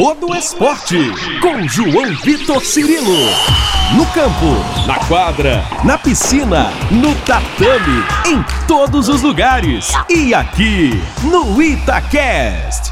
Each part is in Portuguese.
todo esporte. Com João Vitor Cirilo. No campo, na quadra, na piscina, no tatame, em todos os lugares. E aqui, no Itacast.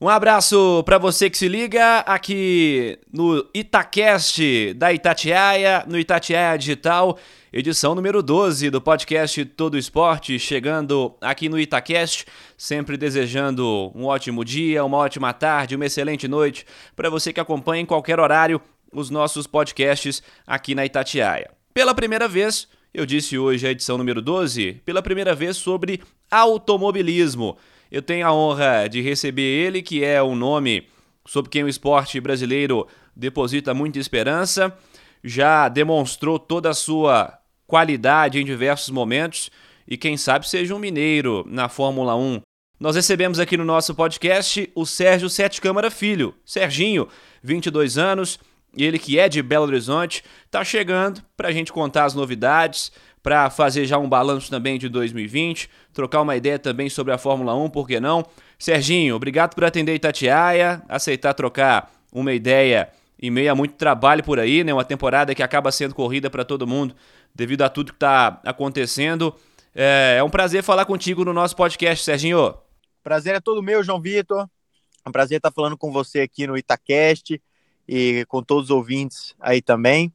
Um abraço para você que se liga aqui no Itacast da Itatiaia, no Itatiaia Digital, edição número 12 do podcast Todo Esporte, chegando aqui no Itacast, sempre desejando um ótimo dia, uma ótima tarde, uma excelente noite para você que acompanha em qualquer horário os nossos podcasts aqui na Itatiaia. Pela primeira vez, eu disse hoje a edição número 12, pela primeira vez sobre automobilismo. Eu tenho a honra de receber ele, que é um nome sobre quem o esporte brasileiro deposita muita esperança, já demonstrou toda a sua qualidade em diversos momentos e quem sabe seja um mineiro na Fórmula 1. Nós recebemos aqui no nosso podcast o Sérgio Sete Câmara Filho. Serginho, 22 anos, ele que é de Belo Horizonte, está chegando para a gente contar as novidades, para fazer já um balanço também de 2020, trocar uma ideia também sobre a Fórmula 1, por que não? Serginho, obrigado por atender Itatiaia, aceitar trocar uma ideia em meio a muito trabalho por aí, né? Uma temporada que acaba sendo corrida para todo mundo devido a tudo que está acontecendo. É, é, um prazer falar contigo no nosso podcast, Serginho. Prazer é todo meu, João Vitor. É um prazer estar falando com você aqui no Itacast e com todos os ouvintes aí também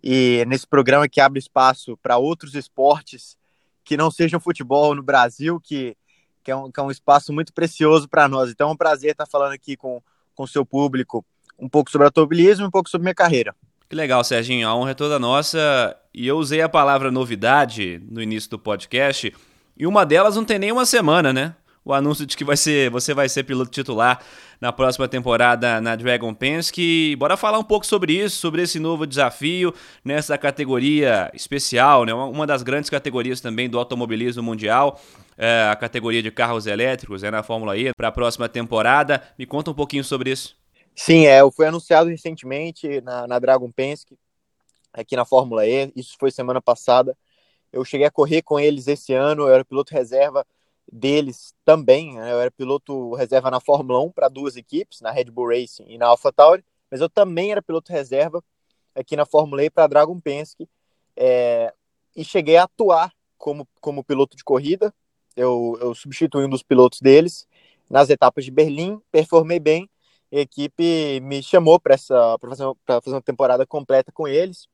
e nesse programa que abre espaço para outros esportes que não sejam futebol no Brasil, que, que, é, um, que é um espaço muito precioso para nós. Então é um prazer estar falando aqui com o seu público um pouco sobre automobilismo e um pouco sobre minha carreira. Que legal, Serginho. A honra é toda nossa. E eu usei a palavra novidade no início do podcast, e uma delas não tem nem uma semana, né? O anúncio de que vai ser, você vai ser piloto titular na próxima temporada na Dragon Penske. Bora falar um pouco sobre isso, sobre esse novo desafio nessa categoria especial, né? uma das grandes categorias também do automobilismo mundial. É, a categoria de carros elétricos é na Fórmula E para a próxima temporada. Me conta um pouquinho sobre isso. Sim, é, foi anunciado recentemente na, na Dragon Penske, aqui na Fórmula E. Isso foi semana passada. Eu cheguei a correr com eles esse ano, eu era piloto reserva deles também. Né? Eu era piloto reserva na Fórmula 1 para duas equipes, na Red Bull Racing e na AlphaTauri, mas eu também era piloto reserva aqui na Fórmula E para a Dragon Penske é, e cheguei a atuar como, como piloto de corrida. Eu, eu substituí um dos pilotos deles nas etapas de Berlim, performei bem. A equipe me chamou para fazer, fazer uma temporada completa com eles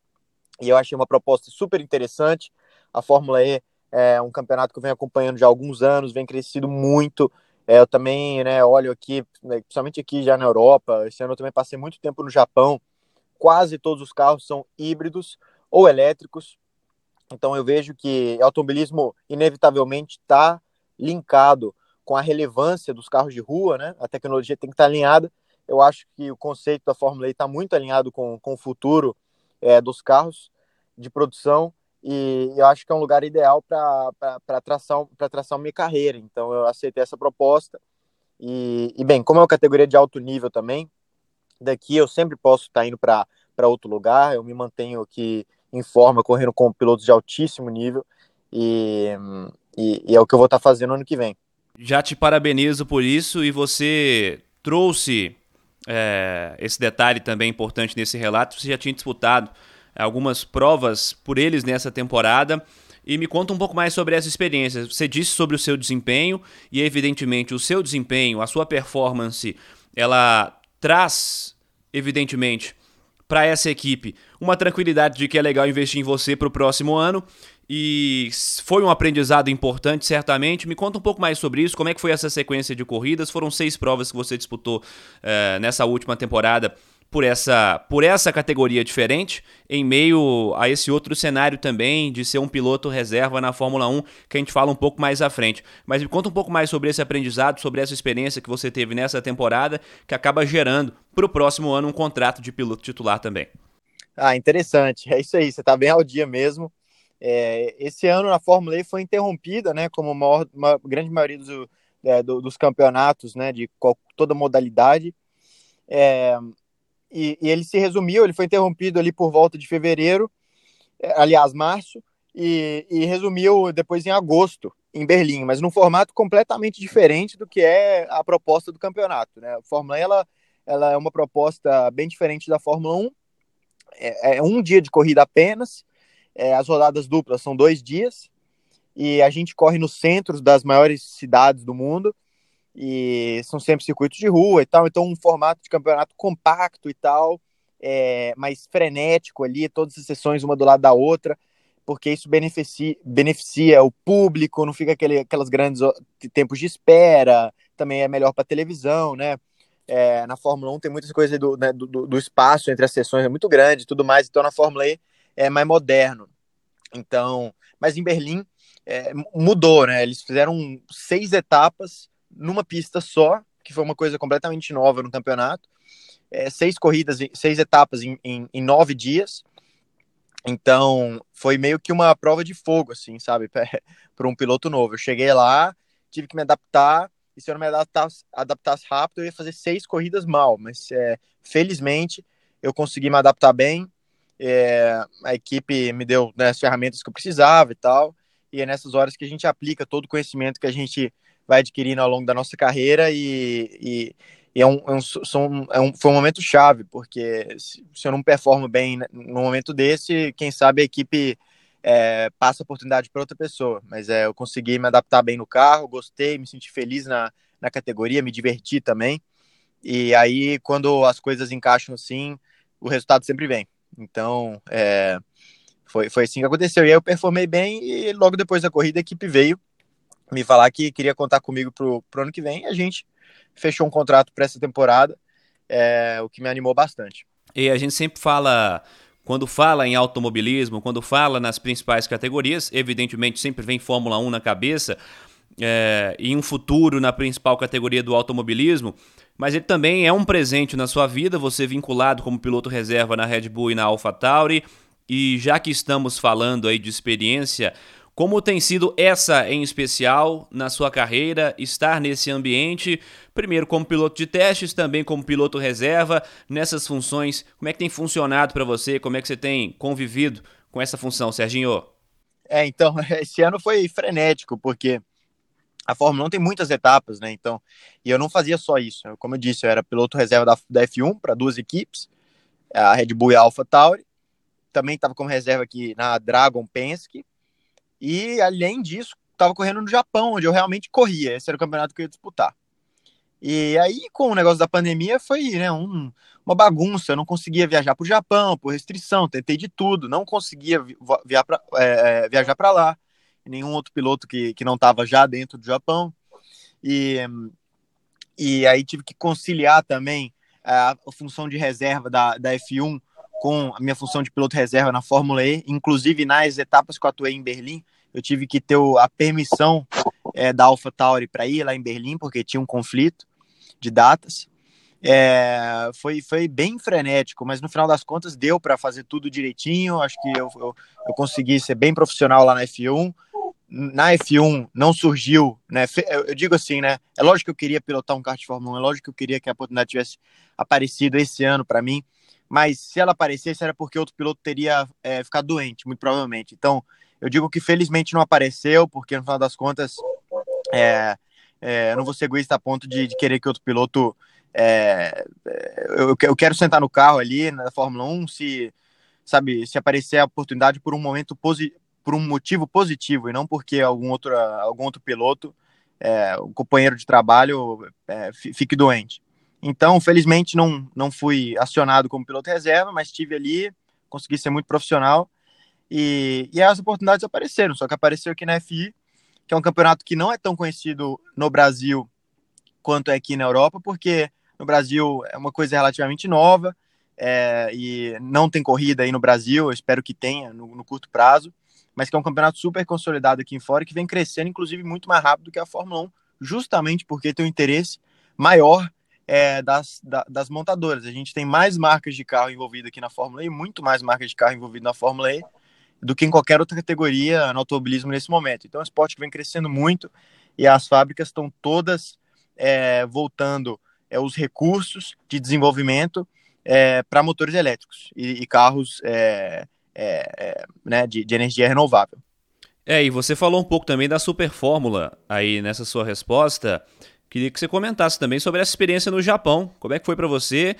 e eu achei uma proposta super interessante. A Fórmula E é um campeonato que eu venho acompanhando já há alguns anos, vem crescido muito. É, eu também né, olho aqui, né, principalmente aqui já na Europa, esse ano eu também passei muito tempo no Japão. Quase todos os carros são híbridos ou elétricos. Então eu vejo que automobilismo inevitavelmente está linkado com a relevância dos carros de rua, né? A tecnologia tem que estar tá alinhada. Eu acho que o conceito da Fórmula E está muito alinhado com, com o futuro é, dos carros de produção e eu acho que é um lugar ideal para traçar, traçar minha carreira. Então eu aceitei essa proposta. E, e, bem, como é uma categoria de alto nível também, daqui eu sempre posso estar indo para outro lugar. Eu me mantenho aqui em forma, correndo com pilotos de altíssimo nível. E, e, e é o que eu vou estar fazendo ano que vem. Já te parabenizo por isso e você trouxe é, esse detalhe também importante nesse relato. Você já tinha disputado algumas provas por eles nessa temporada. E me conta um pouco mais sobre essa experiência. Você disse sobre o seu desempenho e, evidentemente, o seu desempenho, a sua performance, ela traz, evidentemente, para essa equipe uma tranquilidade de que é legal investir em você para o próximo ano. E foi um aprendizado importante, certamente. Me conta um pouco mais sobre isso. Como é que foi essa sequência de corridas? Foram seis provas que você disputou uh, nessa última temporada por essa, por essa categoria diferente, em meio a esse outro cenário também de ser um piloto reserva na Fórmula 1, que a gente fala um pouco mais à frente. Mas me conta um pouco mais sobre esse aprendizado, sobre essa experiência que você teve nessa temporada, que acaba gerando para o próximo ano um contrato de piloto titular também. Ah, interessante. É isso aí, você está bem ao dia mesmo. É, esse ano na Fórmula E foi interrompida, né, como maior, uma grande maioria dos, é, dos campeonatos, né, de qual, toda modalidade. É, e, e, ele se resumiu, ele foi interrompido ali por volta de fevereiro, é, aliás, março, e, e resumiu depois em agosto. em Berlim, mas num formato completamente diferente do que é a proposta do campeonato. Né? A Fórmula 1 ela, ela é uma proposta bem diferente da Fórmula 1. É, é um dia de corrida apenas. É, as rodadas duplas são dois dias. E a gente corre nos centros das maiores cidades do mundo. E são sempre circuitos de rua e tal. Então, um formato de campeonato compacto e tal, é, mais frenético ali, todas as sessões uma do lado da outra porque isso beneficia, beneficia o público, não fica aquele, aquelas grandes tempos de espera, também é melhor para televisão, né? É, na Fórmula 1 tem muitas coisas do, né, do, do, espaço entre as sessões, é muito grande tudo mais, então na Fórmula E é mais moderno. Então, mas em Berlim é, mudou, né? Eles fizeram seis etapas numa pista só, que foi uma coisa completamente nova no campeonato. É, seis corridas, seis etapas em, em, em nove dias. Então, foi meio que uma prova de fogo, assim, sabe, para um piloto novo. Eu cheguei lá, tive que me adaptar, e se eu não me adaptasse, adaptasse rápido, eu ia fazer seis corridas mal, mas é, felizmente eu consegui me adaptar bem. É, a equipe me deu né, as ferramentas que eu precisava e tal, e é nessas horas que a gente aplica todo o conhecimento que a gente vai adquirindo ao longo da nossa carreira e, e e é um, é um, é um, foi um momento chave, porque se, se eu não performo bem no momento desse, quem sabe a equipe é, passa a oportunidade para outra pessoa. Mas é, eu consegui me adaptar bem no carro, gostei, me senti feliz na, na categoria, me diverti também. E aí, quando as coisas encaixam assim, o resultado sempre vem. Então, é, foi, foi assim que aconteceu. E aí eu performei bem e logo depois da corrida a equipe veio me falar que queria contar comigo pro, pro ano que vem a gente fechou um contrato para essa temporada, é, o que me animou bastante. E a gente sempre fala quando fala em automobilismo, quando fala nas principais categorias, evidentemente sempre vem Fórmula 1 na cabeça, é, e um futuro na principal categoria do automobilismo, mas ele também é um presente na sua vida, você vinculado como piloto reserva na Red Bull e na AlphaTauri, e já que estamos falando aí de experiência, como tem sido essa em especial na sua carreira, estar nesse ambiente, primeiro como piloto de testes, também como piloto reserva, nessas funções, como é que tem funcionado para você? Como é que você tem convivido com essa função, Serginho? É, então, esse ano foi frenético, porque a Fórmula 1 tem muitas etapas, né? Então, e eu não fazia só isso. Como eu disse, eu era piloto reserva da, da F1 para duas equipes, a Red Bull e a Alpha Tauri. Também estava como reserva aqui na Dragon Penske e, além disso, estava correndo no Japão, onde eu realmente corria. Esse era o campeonato que eu ia disputar. E aí, com o negócio da pandemia, foi né, um, uma bagunça. Eu não conseguia viajar para o Japão, por restrição. Tentei de tudo. Não conseguia pra, é, é, viajar para lá. Nenhum outro piloto que, que não estava já dentro do Japão. E, e aí tive que conciliar também a, a função de reserva da, da F1 com a minha função de piloto reserva na Fórmula E, inclusive nas etapas que eu atuei em Berlim, eu tive que ter a permissão é, da AlphaTauri para ir lá em Berlim, porque tinha um conflito de datas. É, foi, foi bem frenético, mas no final das contas deu para fazer tudo direitinho. Acho que eu, eu, eu, consegui ser bem profissional lá na F1. Na F1 não surgiu, né? Eu digo assim, né? É lógico que eu queria pilotar um kart de Fórmula 1, é lógico que eu queria que a oportunidade tivesse aparecido esse ano para mim, mas se ela aparecesse era porque outro piloto teria é, ficado doente, muito provavelmente. Então, eu digo que felizmente não apareceu, porque no final das contas, é, é, eu não vou ser egoísta a ponto de, de querer que outro piloto. É, é eu, eu, quero sentar no carro ali na Fórmula 1 se, sabe, se aparecer a oportunidade por um momento por um motivo positivo e não porque algum outro, algum outro piloto, é, um companheiro de trabalho, é, fique doente. Então, felizmente, não, não fui acionado como piloto reserva, mas estive ali, consegui ser muito profissional e, e as oportunidades apareceram, só que apareceu aqui na FI, que é um campeonato que não é tão conhecido no Brasil quanto é aqui na Europa, porque no Brasil é uma coisa relativamente nova é, e não tem corrida aí no Brasil, eu espero que tenha no, no, curto prazo, mas que é um campeonato super consolidado aqui em fora e que vem crescendo, inclusive, muito mais rápido que a Fórmula 1, justamente porque tem um interesse maior é, das, da, das montadoras. A gente tem mais marcas de carro envolvidas aqui na Fórmula E, muito mais marcas de carro envolvidas na Fórmula E, do que em qualquer outra categoria no automobilismo nesse momento. Então é um esporte que vem crescendo muito e as fábricas estão todas é, voltando é, os recursos de desenvolvimento é, para motores elétricos e, e carros é, é, é, né, de, de energia renovável. É, e você falou um pouco também da Super Fórmula aí nessa sua resposta. Queria que você comentasse também sobre essa experiência no Japão. Como é que foi para você?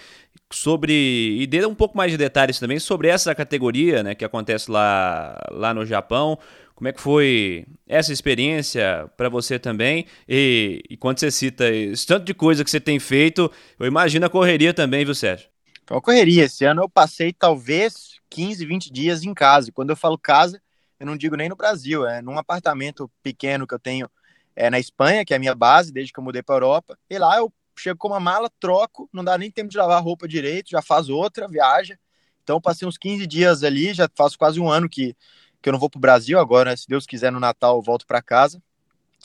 Sobre e dê um pouco mais de detalhes também sobre essa categoria, né, que acontece lá lá no Japão. Como é que foi essa experiência para você também? E, e, quando você cita esse tanto de coisa que você tem feito, eu imagino a correria também, viu, Sérgio? Foi uma correria. Esse ano eu passei talvez 15, 20 dias em casa. E quando eu falo casa, eu não digo nem no Brasil, é num apartamento pequeno que eu tenho é, na Espanha, que é a minha base, desde que eu mudei para Europa. E lá eu chego com uma mala, troco, não dá nem tempo de lavar a roupa direito, já faz outra, viaja. Então passei uns 15 dias ali, já faz quase um ano que que eu não vou para o Brasil agora, se Deus quiser, no Natal eu volto para casa.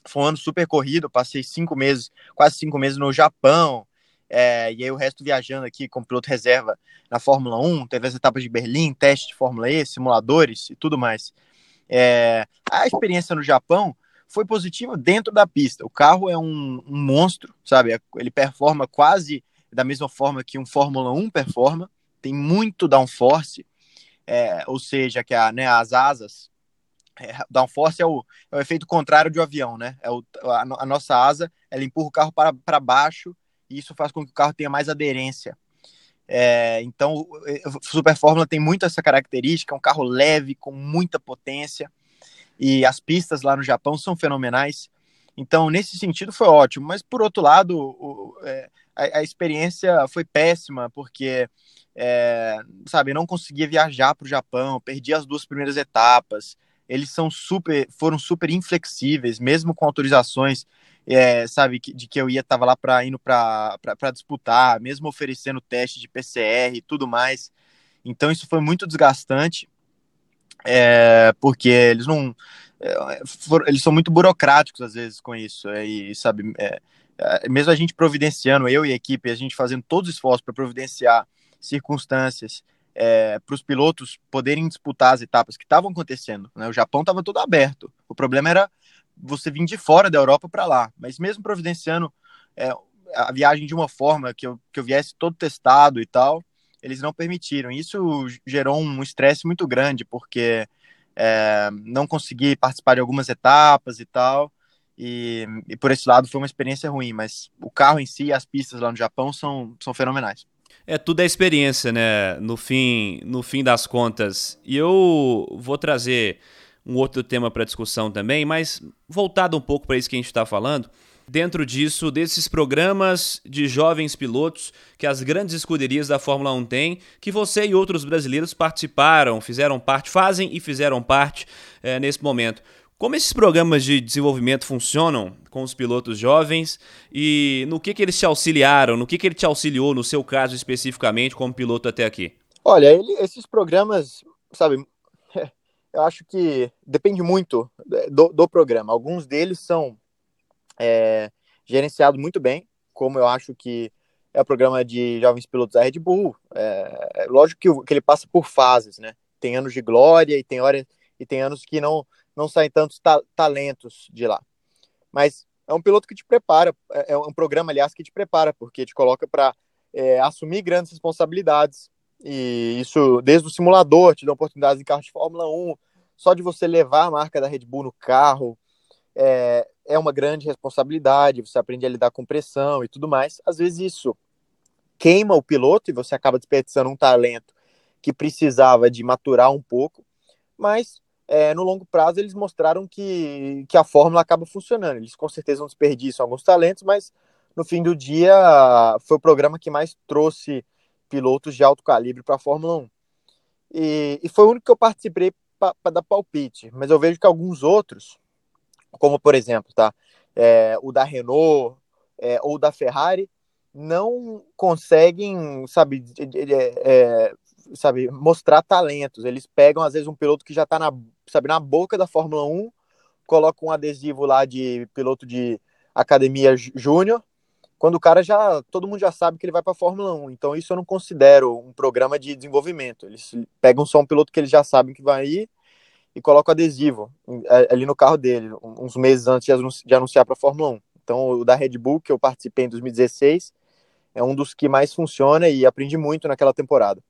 Foi um ano super corrido, passei cinco meses, quase cinco meses no Japão, é, e aí o resto viajando aqui com piloto reserva na Fórmula 1, teve as etapas de Berlim, teste de Fórmula E, simuladores e tudo mais. É, a experiência no Japão foi positiva dentro da pista. O carro é um, um monstro, sabe? Ele performa quase da mesma forma que um Fórmula 1 performa, tem muito downforce, é, ou seja, que a, né, as asas, é, downforce é o, é o efeito contrário de um avião, né? É o, a, a nossa asa, ela empurra o carro para, para baixo e isso faz com que o carro tenha mais aderência. É, então, o Super Fórmula tem muito essa característica, é um carro leve, com muita potência, e as pistas lá no Japão são fenomenais. Então, nesse sentido, foi ótimo. Mas, por outro lado, o, é, a, a, experiência foi péssima, porque é, sabe, não conseguia viajar para o Japão, perdi as duas primeiras etapas. Eles são super, foram super inflexíveis, mesmo com autorizações, é, sabe, de que eu ia tava lá para indo para disputar, mesmo oferecendo teste de PCR e tudo mais. Então isso foi muito desgastante, é, porque eles não, é, for, eles são muito burocráticos às vezes com isso, é, e sabe, é, é, mesmo a gente providenciando, eu e a equipe, a gente fazendo todos os esforços para providenciar circunstâncias é, para os pilotos poderem disputar as etapas que estavam acontecendo. Né? O Japão estava todo aberto. O problema era você vir de fora da Europa para lá. Mas mesmo providenciando é, a viagem de uma forma que eu, que eu viesse todo testado e tal, eles não permitiram. Isso gerou um estresse muito grande, porque é, não consegui participar de algumas etapas e tal. E, e, por esse lado foi uma experiência ruim, mas o carro em si e as pistas lá no Japão são, são fenomenais. É tudo é experiência, né? No fim, no fim das contas. E eu vou trazer um outro tema para discussão também, mas voltado um pouco para isso que a gente está falando. Dentro disso, desses programas de jovens pilotos que as grandes escuderias da Fórmula 1 têm, que você e outros brasileiros participaram, fizeram parte, fazem e fizeram parte é, nesse momento. Como esses programas de desenvolvimento funcionam com os pilotos jovens e no que, que eles te auxiliaram, no que, que ele te auxiliou, no seu caso especificamente, como piloto até aqui? Olha, ele, esses programas, sabe, eu acho que depende muito do, do programa. Alguns deles são é, gerenciados muito bem, como eu acho que é o programa de jovens pilotos da Red Bull. É, é lógico que, que ele passa por fases, né? Tem anos de glória e tem, hora, e tem anos que não não saem tantos ta talentos de lá. Mas é um piloto que te prepara, é, é um programa, aliás, que te prepara, porque te coloca para é, assumir grandes responsabilidades. E isso, desde o simulador, te dá oportunidades em carros de Fórmula 1, só de você levar a marca da Red Bull no carro, é, é uma grande responsabilidade, você aprende a lidar com pressão e tudo mais. Às vezes isso queima o piloto e você acaba desperdiçando um talento que precisava de maturar um pouco, mas é, no longo prazo eles mostraram que, que a fórmula acaba funcionando. Eles com certeza não desperdiçam alguns talentos, mas no fim do dia foi o programa que mais trouxe pilotos de alto calibre para a Fórmula 1. E, e, foi o único que eu participei para dar palpite, mas eu vejo que alguns outros, como por exemplo, tá, é, o da Renault é, ou da Ferrari, não conseguem, sabe, é, sabe, mostrar talentos. Eles pegam, às vezes, um piloto que já está na, sabe, na boca da Fórmula 1, colocam um adesivo lá de piloto de academia júnior, quando o cara já, todo mundo já sabe que ele vai para a Fórmula 1. Então, isso eu não considero um programa de desenvolvimento. Eles pegam só um piloto que eles já sabem que vai ir e colocam adesivo ali no carro dele, uns meses antes de anunciar para a Fórmula 1. Então, o da Red Bull, que eu participei em 2016, é um dos que mais funciona e aprendi muito naquela temporada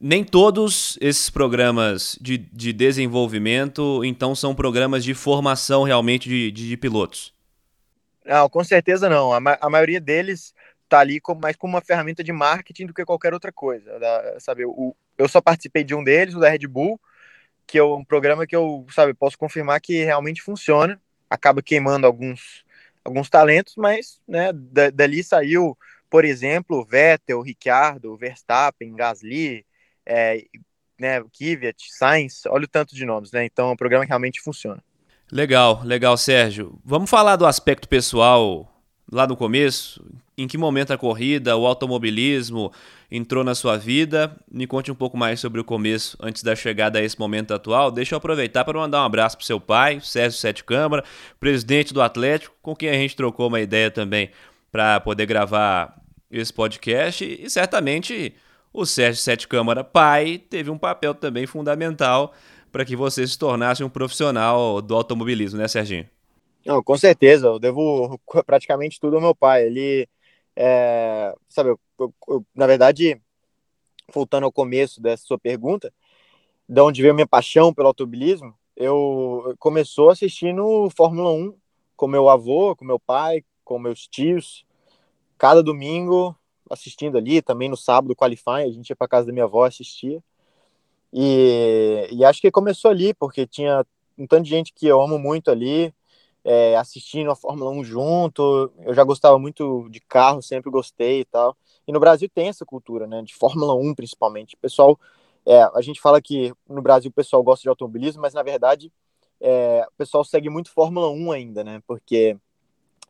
Nem todos esses programas de, de desenvolvimento, então, são programas de formação realmente de, de, de pilotos. Não, com certeza não. A, ma a maioria deles está ali como, mais como uma ferramenta de marketing do que qualquer outra coisa. Da, sabe, o, eu só participei de um deles, o da Red Bull, que é um programa que eu, sabe, posso confirmar que realmente funciona. Acaba queimando alguns, alguns talentos, mas, né, dali saiu, por exemplo, Vettel, Ricciardo, Verstappen, Gasly, é, né, Kvyat, Sainz, olha o tanto de nomes, né? Então é um programa que realmente funciona. Legal, legal, Sérgio. Vamos falar do aspecto pessoal lá no começo? Em que momento a corrida, o automobilismo entrou na sua vida? Me conte um pouco mais sobre o começo, antes da chegada a esse momento atual. Deixa eu aproveitar para mandar um abraço para seu pai, Sérgio Sete Câmara, presidente do Atlético, com quem a gente trocou uma ideia também para poder gravar esse podcast. E certamente o Sérgio Sete Câmara, pai, teve um papel também fundamental para que você se tornasse um profissional do automobilismo, né, Serginho? Não, com certeza. Eu devo praticamente tudo ao meu pai. Ele, é, sabe, eu, eu, eu, na verdade, voltando ao começo dessa sua pergunta, de onde veio minha paixão pelo automobilismo, eu começou assistindo Fórmula 1 com meu avô, com meu pai, com meus tios, cada domingo assistindo ali, também no sábado, qualifying, a gente ia para casa da minha avó, assistia. E, e acho que começou ali, porque tinha um tanto de gente que eu amo muito ali, é, assistindo a Fórmula 1 junto. Eu já gostava muito de carro, sempre gostei e tal. E no Brasil tem essa cultura, né, de Fórmula 1 principalmente. O pessoal, é, a gente fala que no Brasil o pessoal gosta de automobilismo, mas na verdade é, o pessoal segue muito Fórmula 1 ainda, né, porque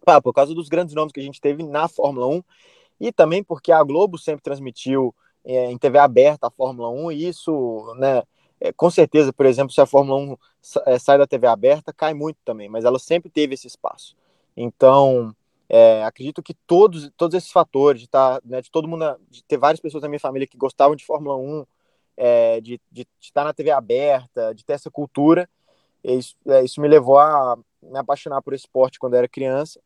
pá, por causa dos grandes nomes que a gente teve na Fórmula 1 e também porque a Globo sempre transmitiu é, em TV aberta a Fórmula 1, e isso, né, é, com certeza, por exemplo, se a Fórmula 1 é, sai da TV aberta, cai muito também, mas ela sempre teve esse espaço. Então, é, acredito que todos, todos esses fatores, de, tá, né, de todo mundo, de ter várias pessoas da minha família que gostavam de Fórmula 1, é, de, de, de, estar na TV aberta, de ter essa cultura, isso, é, isso me levou a me apaixonar por esporte quando era criança.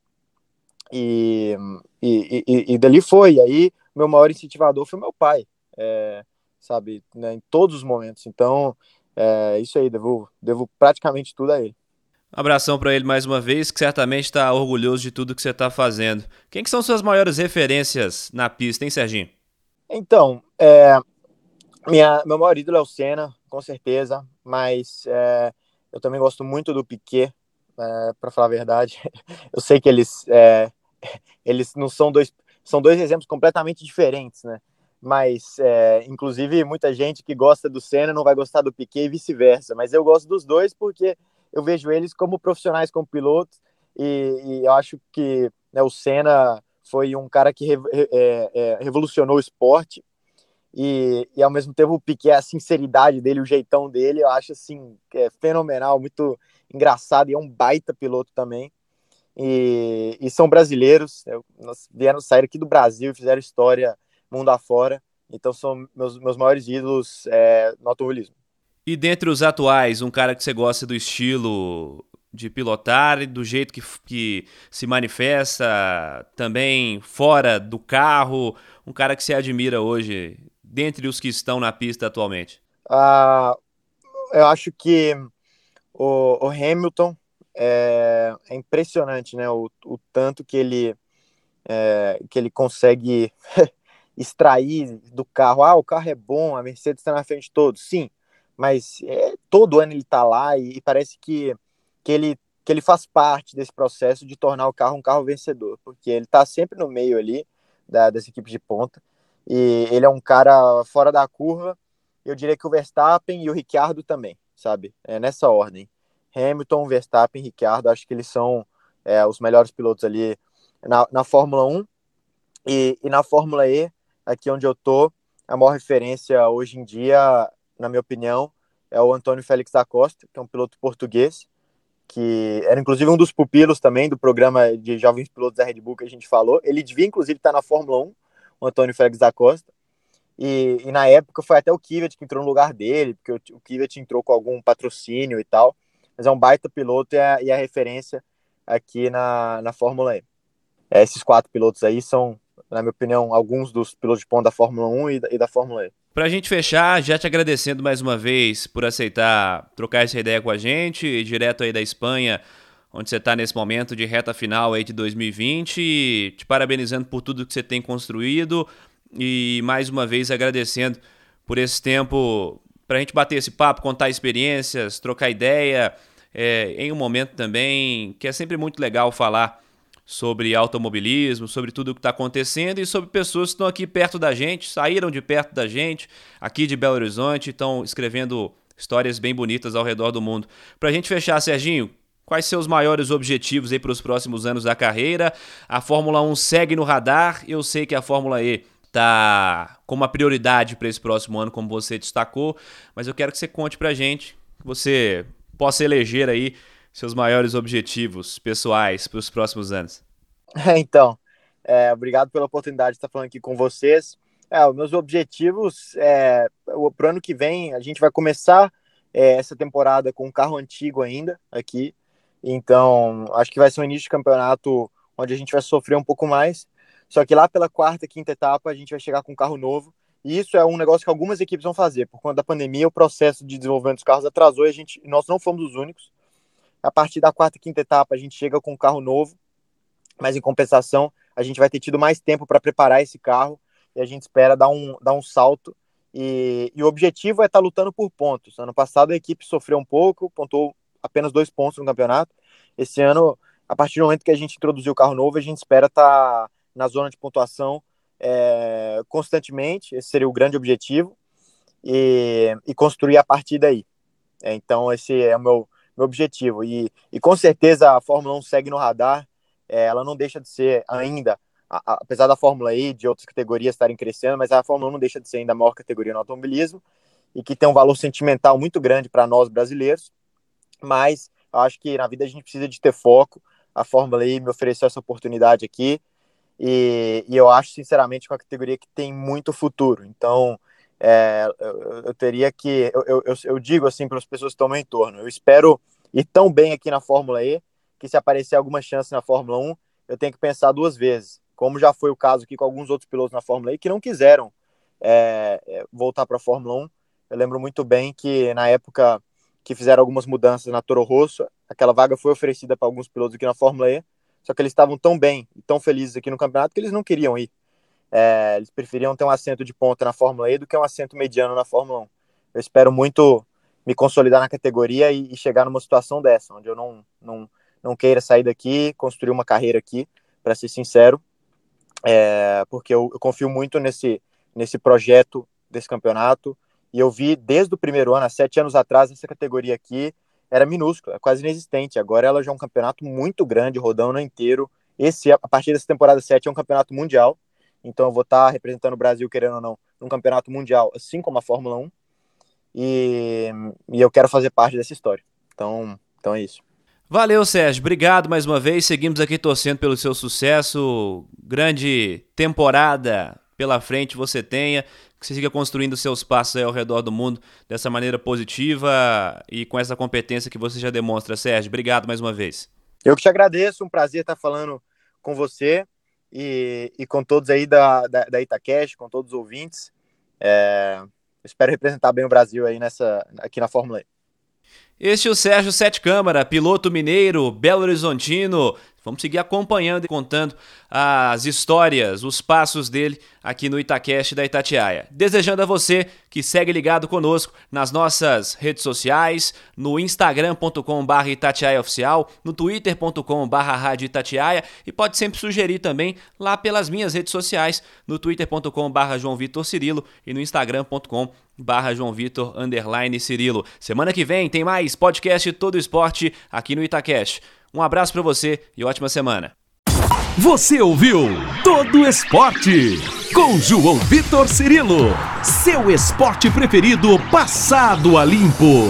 E, e, e, e dali foi. E aí, meu maior incentivador foi meu pai, é, sabe, né, em todos os momentos. Então, é isso aí, devo, devo praticamente tudo a ele. Um abração para ele mais uma vez, que certamente está orgulhoso de tudo que você está fazendo. Quem que são suas maiores referências na pista, hein, Serginho? Então, é, minha, meu maior ídolo é o Senna, com certeza, mas é, eu também gosto muito do Piquet, é, para falar a verdade. Eu sei que eles, é, eles não são dois, são dois exemplos completamente diferentes, né? Mas, é, inclusive, muita gente que gosta do Senna não vai gostar do Piquet e vice-versa. Mas eu gosto dos dois porque eu vejo eles como profissionais, como pilotos, e, e eu acho que né, o Senna foi um cara que re, é, é, revolucionou o esporte. E, e, ao mesmo tempo o Piquet, a sinceridade dele, o jeitão dele, eu acho assim, é fenomenal, muito engraçado e é um baita piloto também. E, e são brasileiros, eu, nós vieram sair aqui do Brasil e fizeram história mundo afora, então são meus, meus maiores ídolos é, no automobilismo. E dentre os atuais, um cara que você gosta do estilo de pilotar e do jeito que, que se manifesta também fora do carro, um cara que você admira hoje, dentre os que estão na pista atualmente? Ah, eu acho que o, o Hamilton é, é impressionante, né? O, o, tanto que ele é, que ele consegue extrair do carro. Ah, o carro é bom, a Mercedes está na frente de todos. Sim, mas é, todo ano ele está lá e, e, parece que, que, ele, que ele faz parte desse processo de tornar o carro um carro vencedor, porque ele está sempre no meio ali da, das equipes de ponta e ele é um cara fora da curva. Eu diria que o Verstappen e o Ricciardo também, sabe? É nessa ordem. Hamilton, Verstappen, Ricciardo, acho que eles são é, os melhores pilotos ali na, na Fórmula 1 e, e, na Fórmula E, aqui onde eu tô, a maior referência hoje em dia, na minha opinião, é o Antônio Félix da Costa, que é um piloto português, que era inclusive um dos pupilos também do programa de jovens pilotos da Red Bull que a gente falou. Ele devia inclusive estar na Fórmula 1, o Antônio Félix da Costa. E, e na época foi até o Kvyat que entrou no lugar dele, porque o, o Kvyat entrou com algum patrocínio e tal mas é um baita piloto e é, e é referência aqui na, na Fórmula E. Esses quatro pilotos aí são, na minha opinião, alguns dos pilotos de ponta da Fórmula 1 e da, e da Fórmula E. Para a gente fechar, já te agradecendo mais uma vez por aceitar trocar essa ideia com a gente, direto aí da Espanha, onde você está nesse momento de reta final aí de 2020, te parabenizando por tudo que você tem construído e mais uma vez agradecendo por esse tempo para a gente bater esse papo, contar experiências, trocar ideia, é, em um momento também que é sempre muito legal falar sobre automobilismo, sobre tudo o que está acontecendo e sobre pessoas que estão aqui perto da gente, saíram de perto da gente, aqui de Belo Horizonte, estão escrevendo histórias bem bonitas ao redor do mundo. Para a gente fechar, Serginho, quais seus maiores objetivos aí para os próximos anos da carreira? A Fórmula 1 segue no radar, eu sei que a Fórmula E está como uma prioridade para esse próximo ano, como você destacou, mas eu quero que você conte para a gente, que você possa eleger aí seus maiores objetivos pessoais para os próximos anos. É, então, é, obrigado pela oportunidade de estar falando aqui com vocês. É, os meus objetivos, é, para o ano que vem, a gente vai começar é, essa temporada com um carro antigo ainda aqui. Então, acho que vai ser um início de campeonato onde a gente vai sofrer um pouco mais. Só que lá pela quarta, quinta etapa, a gente vai chegar com um carro novo. E isso é um negócio que algumas equipes vão fazer. Por conta da pandemia, o processo de desenvolvimento dos carros atrasou e a gente, nós não fomos os únicos. A partir da quarta, quinta etapa, a gente chega com um carro novo, mas em compensação, a gente vai ter tido mais tempo para preparar esse carro e a gente espera dar um, dar um salto. E, e o objetivo é estar tá lutando por pontos. Ano passado a equipe sofreu um pouco, pontuou apenas dois pontos no campeonato. Esse ano, a partir do momento que a gente introduziu o carro novo, a gente espera estar tá na zona de pontuação é, constantemente. Esse seria o grande objetivo. E, e construir a partir daí. É, então, esse é o meu, meu objetivo. E, e com certeza a Fórmula 1 segue no radar. É, ela não deixa de ser ainda, a, a, apesar da Fórmula E de outras categorias estarem crescendo, mas a Fórmula 1 não deixa de ser ainda a maior categoria no automobilismo e que tem um valor sentimental muito grande para nós brasileiros. Mas acho que na vida a gente precisa de ter foco. A Fórmula E me ofereceu essa oportunidade aqui. E, e eu acho, sinceramente, que é uma categoria que tem muito futuro. Então, é, eu, eu, teria que. Eu, eu, eu digo assim para as pessoas que estão ao meu entorno: eu espero ir tão bem aqui na Fórmula E que se aparecer alguma chance na Fórmula 1, eu tenho que pensar duas vezes. Como já foi o caso aqui com alguns outros pilotos na Fórmula E que não quiseram é, é voltar para a Fórmula 1. Eu lembro muito bem que na época que fizeram algumas mudanças na Toro Rosso, aquela vaga foi oferecida para alguns pilotos aqui na Fórmula E, só que eles estavam tão bem e tão felizes aqui no campeonato que eles não queriam ir. É, eles preferiam ter um assento de ponta na Fórmula E do que um assento mediano na Fórmula 1. Eu espero muito me consolidar na categoria e, e chegar numa situação dessa, onde eu não, não, não queira sair daqui, construir uma carreira aqui, para ser sincero, é, porque eu, eu, confio muito nesse, nesse projeto desse campeonato. E eu vi desde o primeiro ano, há sete anos atrás, essa categoria aqui era minúscula, quase inexistente. Agora ela já é um campeonato muito grande, rodando inteiro. Esse, a partir dessa temporada 7, é um campeonato mundial. Então eu vou estar representando o Brasil, querendo ou não, num campeonato mundial, assim como a Fórmula 1. E, e eu quero fazer parte dessa história. Então, então é isso. Valeu, Sérgio. Obrigado mais uma vez. Seguimos aqui torcendo pelo seu sucesso. Grande temporada pela frente você tenha. Que você siga construindo seus passos aí ao redor do mundo dessa maneira positiva e com essa competência que você já demonstra, Sérgio. Obrigado mais uma vez. Eu que te agradeço. Um prazer estar falando com você e, e com todos aí da, da, da Itacash, com todos os ouvintes. É, espero representar bem o Brasil aí nessa, aqui na Fórmula E. Este é o Sérgio Sete Câmara, piloto mineiro, Belo Horizontino. Vamos seguir acompanhando e contando as histórias, os passos dele aqui no Itacast da Itatiaia. Desejando a você que segue ligado conosco nas nossas redes sociais, no instagram.com.br itatiaiaoficial, no twitter.com.br rádio Itatiaia e pode sempre sugerir também lá pelas minhas redes sociais, no twitter.com.br João Vitor Cirilo e no instagram.com João Vitor Cirilo. Semana que vem tem mais podcast Todo Esporte aqui no Itacast. Um abraço para você e ótima semana. Você ouviu Todo Esporte com João Vitor Cirilo, seu esporte preferido passado a limpo.